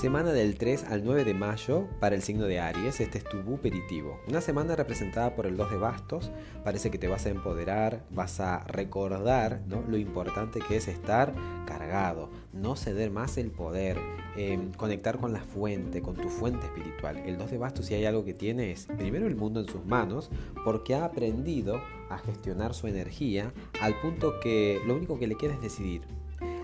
Semana del 3 al 9 de mayo para el signo de Aries, este es tu buperitivo. Una semana representada por el 2 de bastos, parece que te vas a empoderar, vas a recordar ¿no? lo importante que es estar cargado, no ceder más el poder, em, conectar con la fuente, con tu fuente espiritual. El 2 de bastos si hay algo que tiene es primero el mundo en sus manos, porque ha aprendido a gestionar su energía al punto que lo único que le queda es decidir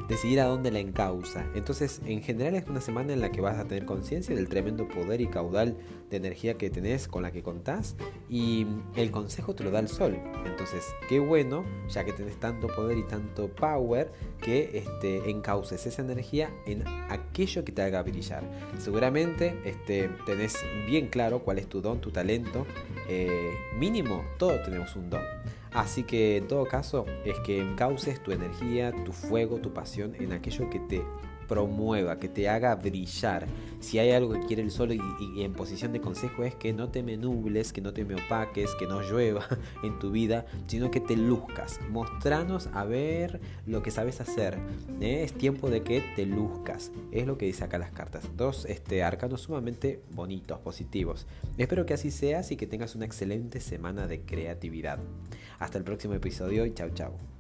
decidir a dónde la encausa. Entonces, en general es una semana en la que vas a tener conciencia del tremendo poder y caudal de energía que tenés, con la que contás, y el consejo te lo da el sol. Entonces, qué bueno, ya que tenés tanto poder y tanto power, que este, encauces esa energía en aquello que te haga brillar. Seguramente este, tenés bien claro cuál es tu don, tu talento. Eh, mínimo, todos tenemos un don. Así que en todo caso es que encauces tu energía, tu fuego, tu pasión en aquello que te promueva, que te haga brillar. Si hay algo que quiere el sol y, en posición de consejo es que no te me nubles, que no te me opaques, que no llueva en tu vida, sino que te luzcas. Mostranos a ver lo que sabes hacer. ¿eh? Es tiempo de que te luzcas. Es lo que dice acá las cartas. Dos este, arcanos sumamente bonitos, positivos. Espero que así seas y que tengas una excelente semana de creatividad. Hasta el próximo episodio y chao chao.